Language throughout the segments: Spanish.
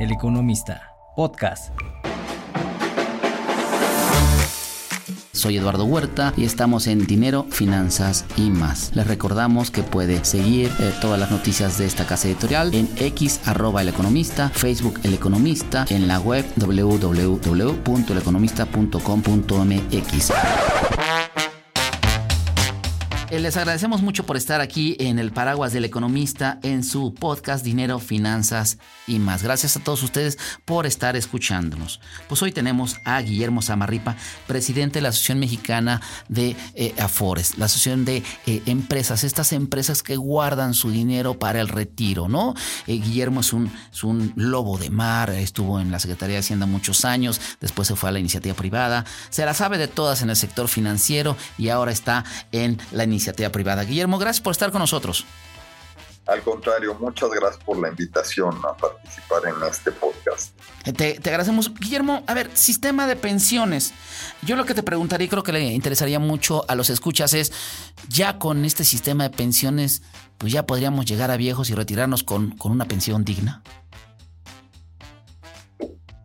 El Economista, podcast. Soy Eduardo Huerta y estamos en Dinero, Finanzas y más. Les recordamos que puede seguir eh, todas las noticias de esta casa editorial en X economista, Facebook el economista, en la web www.eleconomista.com.mx. Eh, les agradecemos mucho por estar aquí en el paraguas del economista en su podcast Dinero, Finanzas y más. Gracias a todos ustedes por estar escuchándonos. Pues hoy tenemos a Guillermo Zamarripa, presidente de la Asociación Mexicana de eh, Afores, la Asociación de eh, Empresas, estas empresas que guardan su dinero para el retiro, ¿no? Guillermo es un, es un lobo de mar, estuvo en la Secretaría de Hacienda muchos años, después se fue a la iniciativa privada, se la sabe de todas en el sector financiero y ahora está en la iniciativa iniciativa privada. Guillermo, gracias por estar con nosotros. Al contrario, muchas gracias por la invitación a participar en este podcast. Eh, te, agradecemos. Guillermo, a ver, sistema de pensiones. Yo lo que te preguntaría y creo que le interesaría mucho a los escuchas es, ya con este sistema de pensiones, pues ya podríamos llegar a viejos y retirarnos con, con una pensión digna.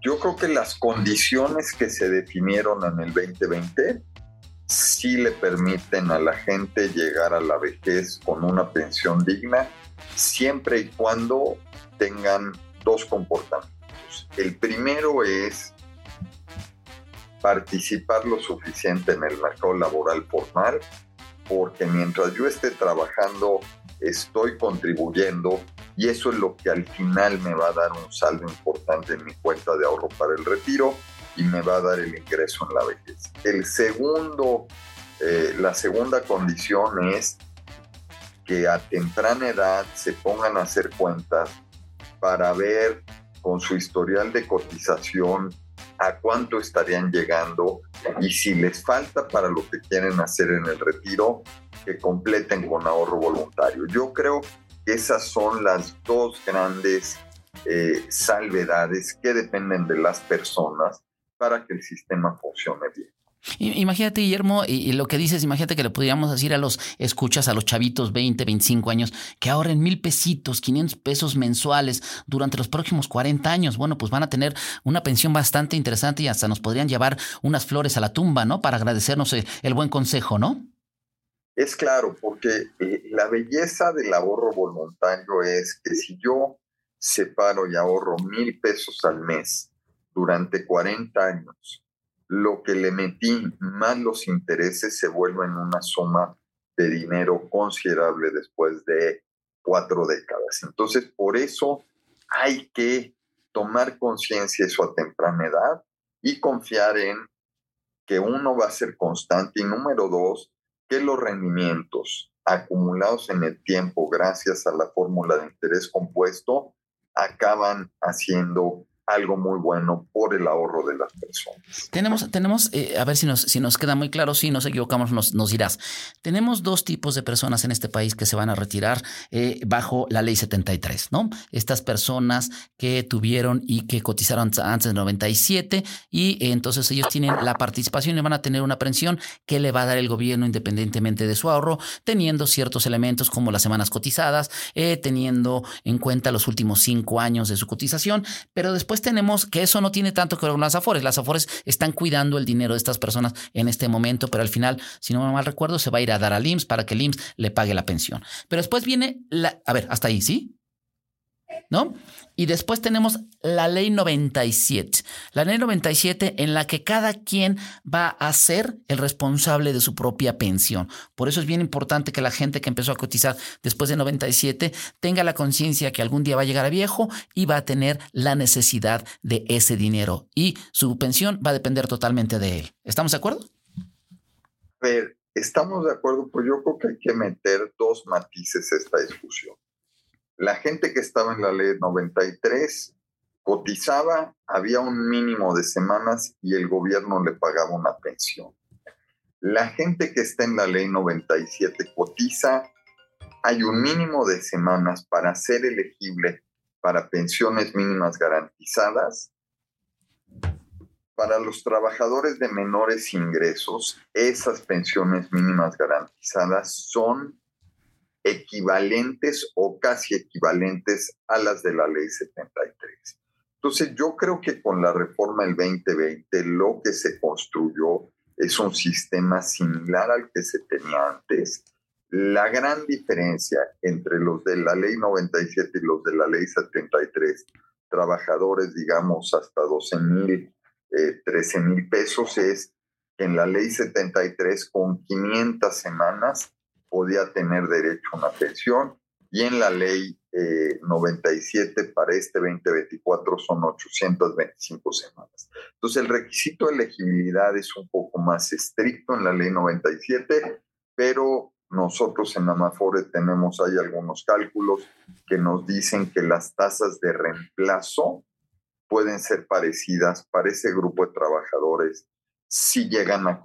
Yo creo que las condiciones que se definieron en el 2020 sí le permiten a la gente llegar a la vejez con una pensión digna, siempre y cuando tengan dos comportamientos. El primero es participar lo suficiente en el mercado laboral formal, porque mientras yo esté trabajando, estoy contribuyendo y eso es lo que al final me va a dar un saldo importante en mi cuenta de ahorro para el retiro y me va a dar el ingreso en la vejez. El segundo, eh, la segunda condición es que a temprana edad se pongan a hacer cuentas para ver con su historial de cotización a cuánto estarían llegando y si les falta para lo que quieren hacer en el retiro, que completen con ahorro voluntario. Yo creo que esas son las dos grandes eh, salvedades que dependen de las personas para que el sistema funcione bien. Imagínate, Guillermo, y, lo que dices, imagínate que le pudiéramos decir a los escuchas, a los chavitos 20, 25 años, que ahorren mil pesitos, 500 pesos mensuales durante los próximos 40 años. Bueno, pues van a tener una pensión bastante interesante y hasta nos podrían llevar unas flores a la tumba, ¿no? Para agradecernos el, el buen consejo, ¿no? Es claro, porque eh, la belleza del ahorro voluntario es que si yo separo y ahorro mil pesos al mes, durante 40 años, lo que le metí más los intereses se vuelven una suma de dinero considerable después de cuatro décadas. Entonces, por eso hay que tomar conciencia eso a temprana edad y confiar en que uno va a ser constante y número dos, que los rendimientos acumulados en el tiempo gracias a la fórmula de interés compuesto acaban haciendo algo muy bueno por el ahorro de las personas. Tenemos, tenemos eh, a ver si nos, si nos queda muy claro, si nos equivocamos nos, nos dirás. Tenemos dos tipos de personas en este país que se van a retirar eh, bajo la ley 73, ¿no? Estas personas que tuvieron y que cotizaron antes del 97 y eh, entonces ellos tienen la participación y van a tener una pensión que le va a dar el gobierno independientemente de su ahorro, teniendo ciertos elementos como las semanas cotizadas, teniendo en cuenta los últimos cinco años de su cotización, pero después tenemos que eso no tiene tanto que ver con las Afores. Las Afores están cuidando el dinero de estas personas en este momento, pero al final, si no me mal recuerdo, se va a ir a dar al IMSS para que el IMSS le pague la pensión. Pero después viene la... A ver, hasta ahí, ¿sí? ¿No? Y después tenemos la ley 97. La ley 97 en la que cada quien va a ser el responsable de su propia pensión. Por eso es bien importante que la gente que empezó a cotizar después de 97 tenga la conciencia que algún día va a llegar a viejo y va a tener la necesidad de ese dinero. Y su pensión va a depender totalmente de él. ¿Estamos de acuerdo? A ver, estamos de acuerdo, pues yo creo que hay que meter dos matices a esta discusión. La gente que estaba en la ley 93 cotizaba, había un mínimo de semanas y el gobierno le pagaba una pensión. La gente que está en la ley 97 cotiza, hay un mínimo de semanas para ser elegible para pensiones mínimas garantizadas. Para los trabajadores de menores ingresos, esas pensiones mínimas garantizadas son equivalentes o casi equivalentes a las de la ley 73. Entonces yo creo que con la reforma del 2020 lo que se construyó es un sistema similar al que se tenía antes. La gran diferencia entre los de la ley 97 y los de la ley 73, trabajadores, digamos, hasta 12 mil, 13 eh, mil pesos, es que en la ley 73 con 500 semanas podía tener derecho a una pensión y en la ley 97 eh, para este 2024 son 825 semanas. Entonces el requisito de elegibilidad es un poco más estricto en la ley 97, pero nosotros en Amafore tenemos ahí algunos cálculos que nos dicen que las tasas de reemplazo pueden ser parecidas para ese grupo de trabajadores si llegan a,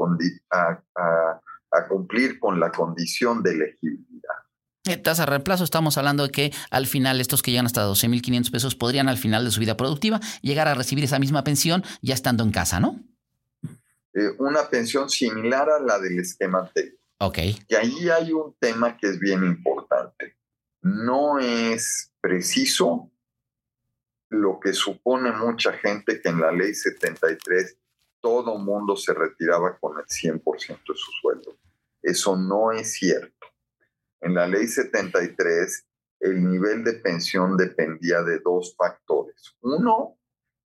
a, a cumplir con la condición de elegibilidad. Eh, tasa de reemplazo, estamos hablando de que al final estos que llegan hasta 12.500 pesos podrían al final de su vida productiva llegar a recibir esa misma pensión ya estando en casa, ¿no? Eh, una pensión similar a la del esquema anterior. Ok. Y ahí hay un tema que es bien importante. No es preciso lo que supone mucha gente que en la ley 73 todo mundo se retiraba con el 100% de su sueldo. Eso no es cierto. En la ley 73, el nivel de pensión dependía de dos factores. Uno,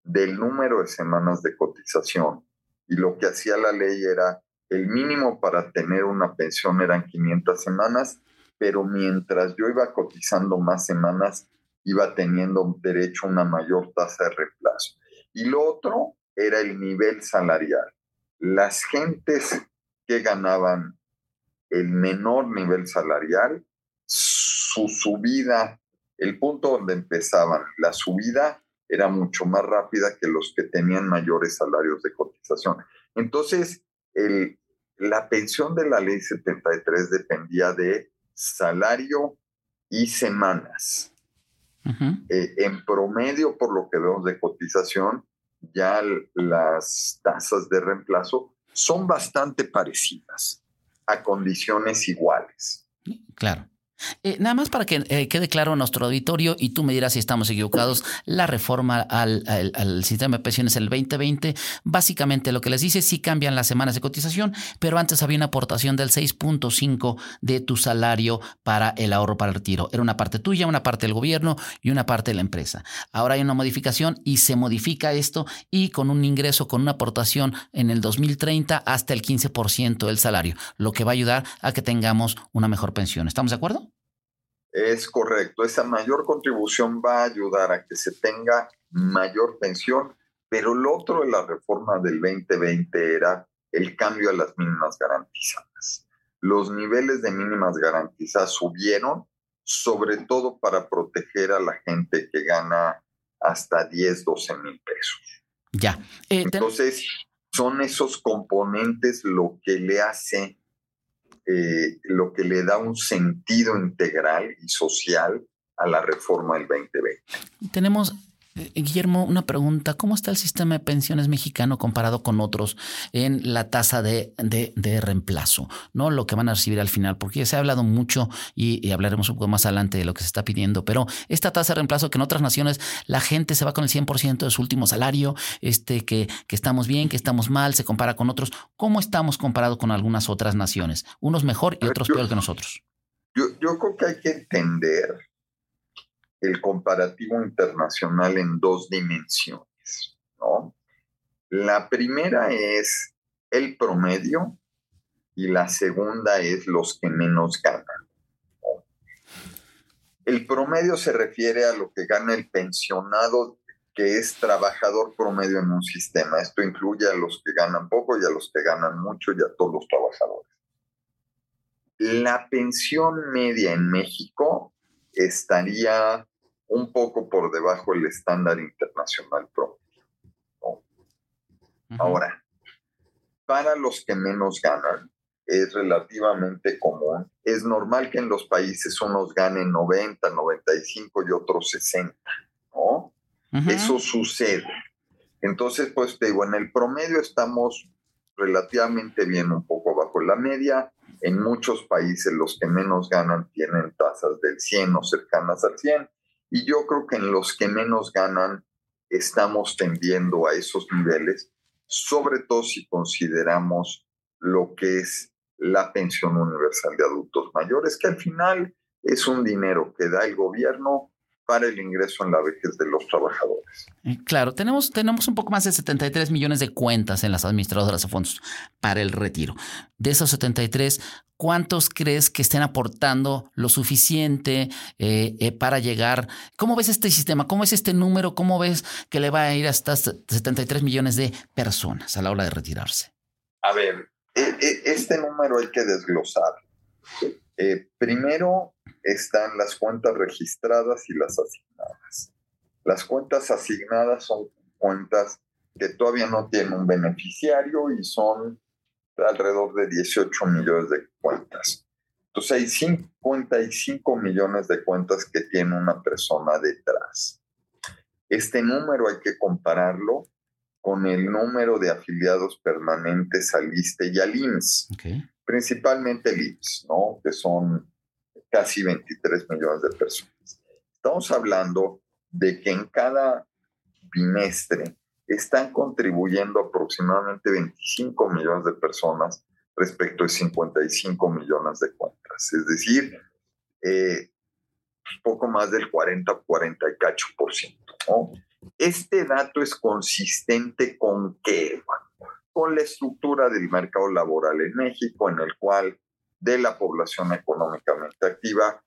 del número de semanas de cotización. Y lo que hacía la ley era, el mínimo para tener una pensión eran 500 semanas, pero mientras yo iba cotizando más semanas, iba teniendo derecho a una mayor tasa de reemplazo. Y lo otro era el nivel salarial. Las gentes que ganaban el menor nivel salarial, su subida, el punto donde empezaban, la subida era mucho más rápida que los que tenían mayores salarios de cotización. Entonces, el, la pensión de la ley 73 dependía de salario y semanas. Eh, en promedio, por lo que vemos de cotización, ya las tasas de reemplazo son bastante parecidas a condiciones iguales. Claro. Eh, nada más para que eh, quede claro a nuestro auditorio y tú me dirás si estamos equivocados, la reforma al, sistema de pensiones el 2020, básicamente lo que les dice, sí cambian las semanas de cotización, pero antes había una aportación del 6.5 de tu salario para el ahorro para el retiro. Era una parte tuya, una parte del gobierno y una parte de la empresa. Ahora hay una modificación y se modifica esto y con un ingreso, con una aportación en el 2030 hasta el 15% del salario, lo que va a ayudar a que tengamos una mejor pensión. ¿Estamos de acuerdo? Es correcto, esa mayor contribución va a ayudar a que se tenga mayor pensión, pero lo otro de la reforma del 2020 era el cambio a las mínimas garantizadas. Los niveles de mínimas garantizadas subieron, sobre todo para proteger a la gente que gana hasta 10, 12 mil pesos. Ya. Eh, Entonces, son esos componentes lo que le hace eh, lo que le da un sentido integral y social a la reforma del 2020. Tenemos Guillermo, una pregunta. ¿Cómo está el sistema de pensiones mexicano comparado con otros en la tasa de, de, reemplazo? ¿No? Lo que van a recibir al final, porque se ha hablado mucho y, hablaremos un poco más adelante de lo que se está pidiendo, pero esta tasa de reemplazo que en otras naciones la gente se va con el 100% de su último salario, este, que, que estamos bien, que estamos mal, se compara con otros. ¿Cómo estamos comparados con algunas otras naciones? Unos mejor y otros peor que nosotros. Yo, yo creo que hay que entender el comparativo internacional en dos dimensiones. ¿no? La primera es el promedio y la segunda es los que menos ganan. El promedio se refiere a lo que gana el pensionado que es trabajador promedio en un sistema. Esto incluye a los que ganan poco y a los que ganan mucho y a todos los trabajadores. La pensión media en México estaría un poco por debajo del estándar internacional promedio. Ahora, para los que menos ganan, es relativamente común. Es normal que en los países unos ganen 90, 95 y otros 60, ¿no? Eso sucede. Entonces, pues te digo, en el promedio estamos relativamente bien, un poco bajo la media. En muchos países los que menos ganan tienen tasas del 100 o cercanas al 100 y yo creo que en los que menos ganan estamos tendiendo a esos niveles, sobre todo si consideramos lo que es la pensión universal de adultos mayores, que al final es un dinero que da el gobierno para el ingreso en la vejez de los trabajadores. Eh, claro, tenemos, tenemos un poco más de 73 millones de cuentas en las administradoras de fondos para el retiro. De esos 73, ¿cuántos crees que estén aportando lo suficiente eh, eh, para llegar? ¿Cómo ves este sistema? ¿Cómo es este número? ¿Cómo ves que le va a ir a estas 73 millones de personas a la hora de retirarse? A ver, e, e, este número hay que desglosar. primero, están las cuentas registradas y las asignadas. Las cuentas asignadas son cuentas que todavía no tienen un beneficiario y son alrededor de 18 millones de cuentas. Entonces hay 55 millones de cuentas que tiene una persona detrás. Este número hay que compararlo con el número de afiliados permanentes al ISTE y al IMSS, principalmente el IMSS, ¿no? que son casi 23 millones de personas. Estamos hablando de que en cada bimestre están contribuyendo aproximadamente 25 millones de personas respecto de 55 millones de cuentas. Es decir, eh, poco más del 40, 40 y cacho por ciento. Este dato es consistente con qué? con la estructura del mercado laboral en México, en el cual de la población económicamente activa,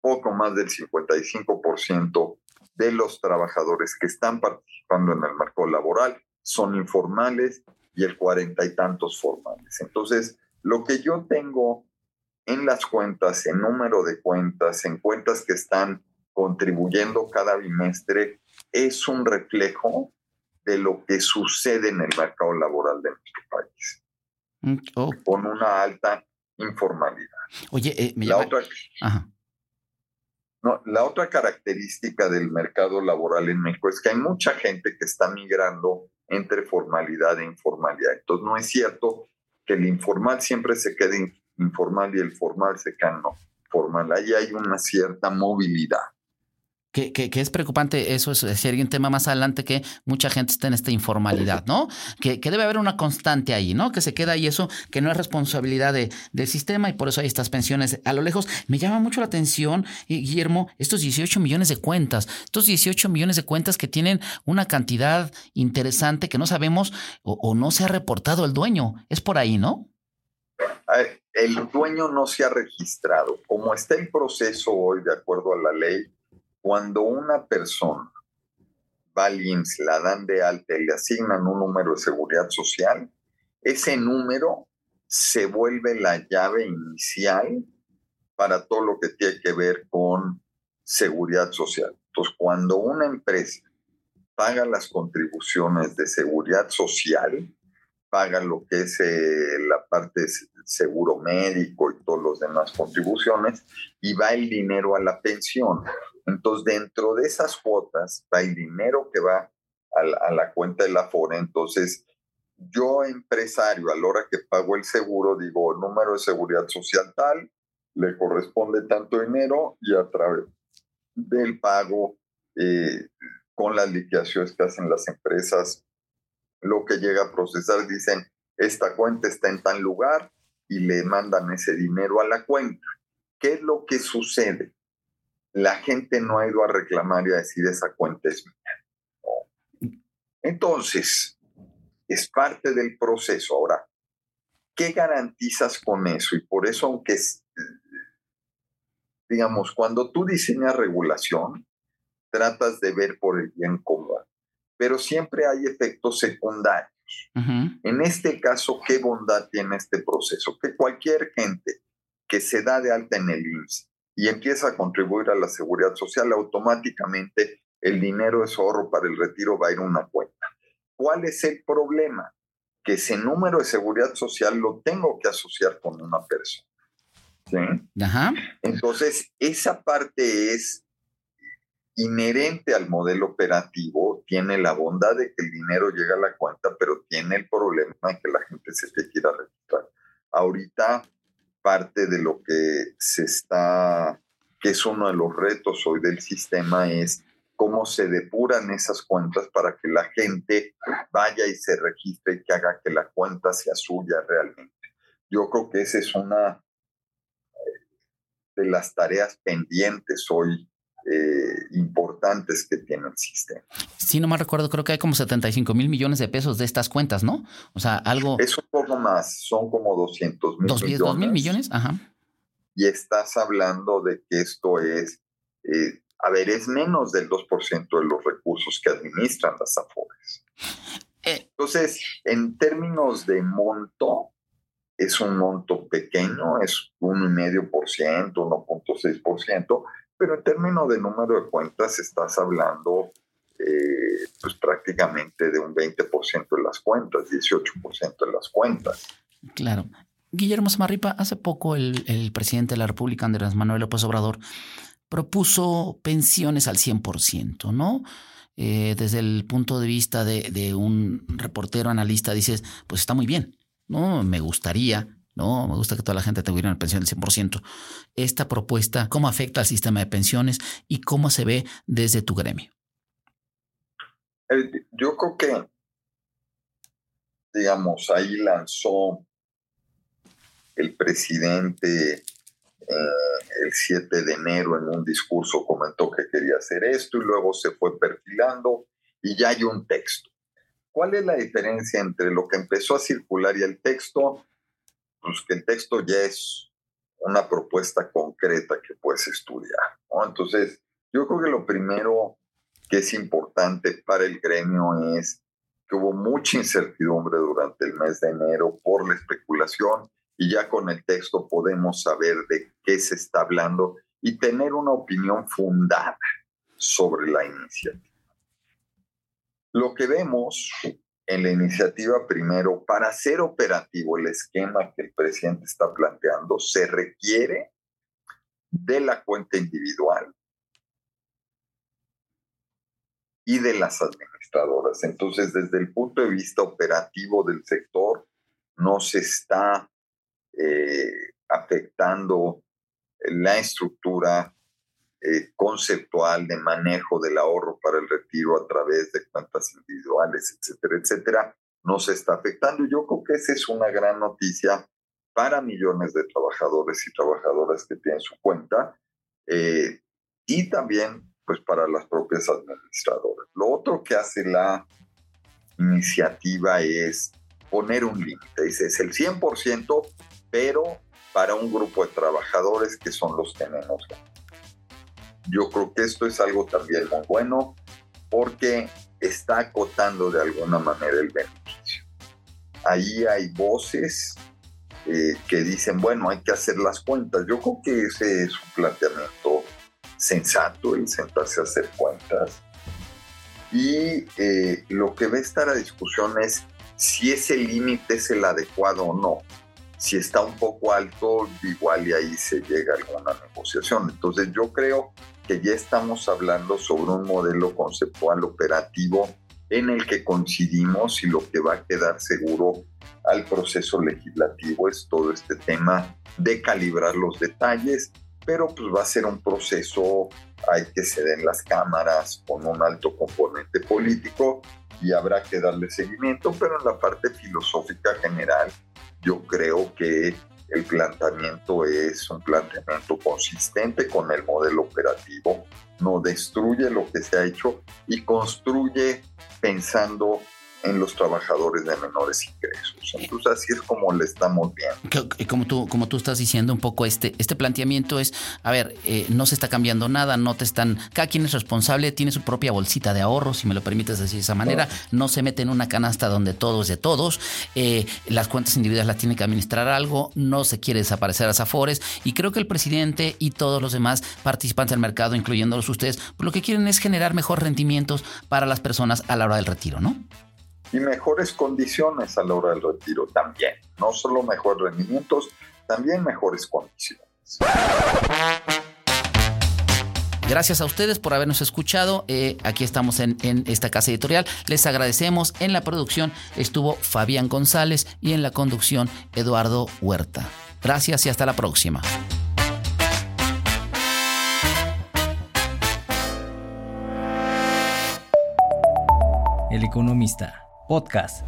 poco más del 55% de los trabajadores que están participando en el mercado laboral son informales y el cuarenta y tantos formales. Entonces, lo que yo tengo en las cuentas, en número de cuentas, en cuentas que están contribuyendo cada bimestre, es un reflejo de lo que sucede en el mercado laboral de nuestro país. Mm, oh. con una alta informalidad. Oye, eh, la, otra, No, la otra característica del mercado laboral en México es que hay mucha gente que está migrando entre formalidad e informalidad. Entonces, no es cierto que el informal siempre se quede informal y el formal se quede no formal. Ahí hay una cierta movilidad que, que, es preocupante eso, es sería un tema más adelante que mucha gente está en esta informalidad, ¿no? Que, que, debe haber una constante ahí, ¿no? Que se queda ahí eso, que no es responsabilidad de, del sistema y por eso hay estas pensiones a lo lejos. Me llama mucho la atención, Guillermo, estos 18 millones de cuentas, estos 18 millones de cuentas que tienen una cantidad interesante que no sabemos o, o no se ha reportado el dueño. Es por ahí, ¿no? El dueño no se ha registrado. Como está en proceso hoy, de acuerdo a la ley, cuando una persona va al IMSS, la dan de alta y le asignan un número de seguridad social, ese número se vuelve la llave inicial para todo lo que tiene que ver con seguridad social. Entonces, cuando una empresa paga las contribuciones de seguridad social, paga lo que es eh, la parte seguro médico y todas las demás contribuciones, y va el dinero a la pensión. Entonces, dentro de esas cuotas va el dinero que va a la, cuenta de la FORE. Entonces, yo empresario, a la hora que pago el seguro, digo, número de seguridad social tal, le corresponde tanto dinero y a través del pago eh, con las liquidaciones que hacen las empresas, lo que llega a procesar, dicen, esta cuenta está en tal lugar y le mandan ese dinero a la cuenta. ¿Qué es lo que sucede? la gente no ha ido a reclamar y a decir esa cuenta es mía. Entonces, es parte del proceso. Ahora, ¿qué garantizas con eso? Y por eso, aunque digamos, cuando tú diseñas regulación, tratas de ver por el bien común, pero siempre hay efectos secundarios. En este caso, ¿qué bondad tiene este proceso? Que cualquier gente que se da de alta en el IMSS y empieza a contribuir a la seguridad social, automáticamente el dinero de su ahorro para el retiro va a ir a una cuenta. ¿Cuál es el problema? Que ese número de seguridad social lo tengo que asociar con una persona. Entonces, esa parte es inherente al modelo operativo, tiene la bondad de que el dinero llega a la cuenta, pero tiene el problema de que la gente se te quiera registrar. Ahorita parte de lo que se está, que es uno de los retos hoy del sistema, es cómo se depuran esas cuentas para que la gente vaya y se registre y que haga que la cuenta sea suya realmente. Yo creo que esa es una eh, de las tareas pendientes hoy eh, importantes que tiene el sistema. Si no me recuerdo, creo que hay como 75 mil millones de pesos de estas cuentas, ¿no? O sea, algo... Es un poco más, son como 200 mil millones. ¿2 mil millones? Ajá. Y estás hablando de que esto es, eh, a ver, es menos del 2% de los recursos que administran las AFORES. Eh. Entonces, en términos de monto, es un monto pequeño, es 1,5%, 1.6%, pero en términos de número de cuentas estás hablando eh, pues prácticamente de un 20% de las cuentas, 18% de las cuentas. Claro. Guillermo Samarripa, hace poco el, presidente de la República, Andrés Manuel López Obrador, propuso pensiones al 100%, ¿no? Eh, desde el punto de vista de, de, un reportero analista, dices, pues está muy bien, ¿no? Me gustaría no, me gusta que toda la gente tuviera una pensión del 100%. Esta propuesta, ¿cómo afecta al sistema de pensiones y cómo se ve desde tu gremio? Yo creo que, digamos, ahí lanzó el presidente eh, el 7 de enero en un discurso, comentó que quería hacer esto y luego se fue perfilando y ya hay un texto. ¿Cuál es la diferencia entre lo que empezó a circular y el texto? Pues que el texto ya es una propuesta concreta que puedes estudiar. Entonces, yo creo que lo primero que es importante para el gremio es que hubo mucha incertidumbre durante el mes de enero por la especulación y ya con el texto podemos saber de qué se está hablando y tener una opinión fundada sobre la iniciativa. Lo que vemos en la iniciativa primero, para ser operativo el esquema que el presidente está planteando, se requiere de la cuenta individual y de las administradoras. Entonces, desde el punto de vista operativo del sector, no se está eh, afectando la estructura eh, conceptual de manejo del ahorro para el retiro a través de cuentas individuales, etcétera, etcétera, no se está afectando. Yo creo que esa es una gran noticia para millones de trabajadores y trabajadoras que tienen su cuenta eh, y también pues para las propias administradoras. Lo otro que hace la iniciativa es poner un límite. Dice, es el 100%, pero para un grupo de trabajadores que son los que menos. Yo creo que esto es algo también muy bueno porque está acotando de alguna manera el beneficio. Ahí hay voces eh, que dicen, bueno, hay que hacer las cuentas. Yo creo que ese es un planteamiento sensato, el sentarse a hacer cuentas. Y eh, lo que va a estar a discusión es si ese límite es el adecuado o no. Si está un poco alto, igual y ahí se llega a alguna negociación. Entonces yo creo que ya estamos hablando sobre un modelo conceptual operativo en el que coincidimos y lo que va a quedar seguro al proceso legislativo es todo este tema de calibrar los detalles, pero pues va a ser un proceso, hay que ceder en las cámaras con un alto componente político y habrá que darle seguimiento, pero en la parte filosófica general yo creo que el planteamiento es un planteamiento consistente con el modelo operativo, no destruye lo que se ha hecho y construye pensando en los trabajadores de menores ingresos. Entonces así es como le estamos viendo. Como tú, como tú estás diciendo un poco, este, este planteamiento es, a ver, eh, no se está cambiando nada, no te están, cada quien es responsable, tiene su propia bolsita de ahorro, si me lo permites decir de esa manera, no se mete en una canasta donde todo es de todos, eh, las cuentas individuales las tiene que administrar algo, no se quiere desaparecer a Zafores y creo que el presidente y todos los demás participantes del mercado, incluyéndolos ustedes, lo que quieren es generar mejores rendimientos para las personas a la hora del retiro, ¿no? Y mejores condiciones a la hora del retiro también. No solo mejores rendimientos, también mejores condiciones. Gracias a ustedes por habernos escuchado. Eh, aquí estamos en, en, esta casa editorial. Les agradecemos. En la producción estuvo Fabián González y en la conducción Eduardo Huerta. Gracias y hasta la próxima. El Economista, podcast.